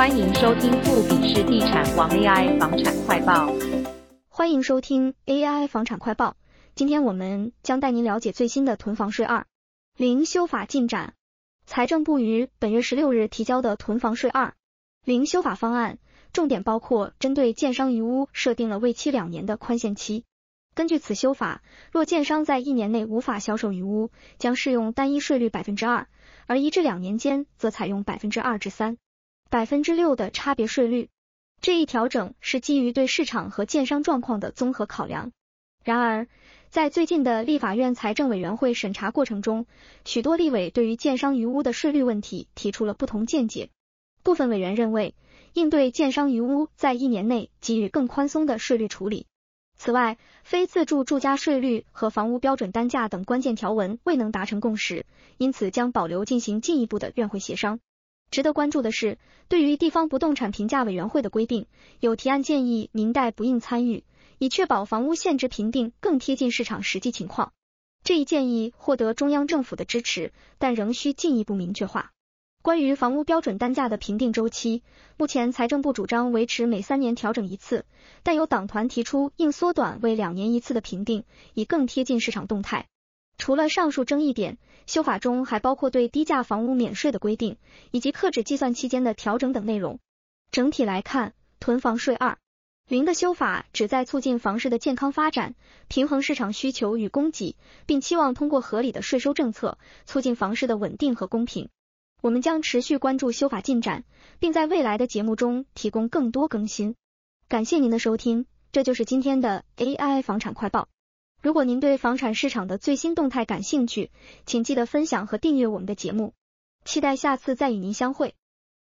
欢迎收听富比士地产王 AI 房产快报。欢迎收听 AI 房产快报。今天我们将带您了解最新的囤房税二零修法进展。财政部于本月十六日提交的囤房税二零修法方案，重点包括针对建商余屋设定了为期两年的宽限期。根据此修法，若建商在一年内无法销售余屋，将适用单一税率百分之二，而一至两年间则采用百分之二至三。百分之六的差别税率，这一调整是基于对市场和建商状况的综合考量。然而，在最近的立法院财政委员会审查过程中，许多立委对于建商余屋的税率问题提出了不同见解。部分委员认为，应对建商余屋在一年内给予更宽松的税率处理。此外，非自住住家税率和房屋标准单价等关键条文未能达成共识，因此将保留进行进一步的院会协商。值得关注的是，对于地方不动产评价委员会的规定，有提案建议明代不应参与，以确保房屋现值评定更贴近市场实际情况。这一建议获得中央政府的支持，但仍需进一步明确化。关于房屋标准单价的评定周期，目前财政部主张维持每三年调整一次，但有党团提出应缩短为两年一次的评定，以更贴近市场动态。除了上述争议点，修法中还包括对低价房屋免税的规定，以及客制计算期间的调整等内容。整体来看，囤房税二零的修法旨在促进房市的健康发展，平衡市场需求与供给，并期望通过合理的税收政策，促进房市的稳定和公平。我们将持续关注修法进展，并在未来的节目中提供更多更新。感谢您的收听，这就是今天的 AI 房产快报。如果您对房产市场的最新动态感兴趣，请记得分享和订阅我们的节目，期待下次再与您相会。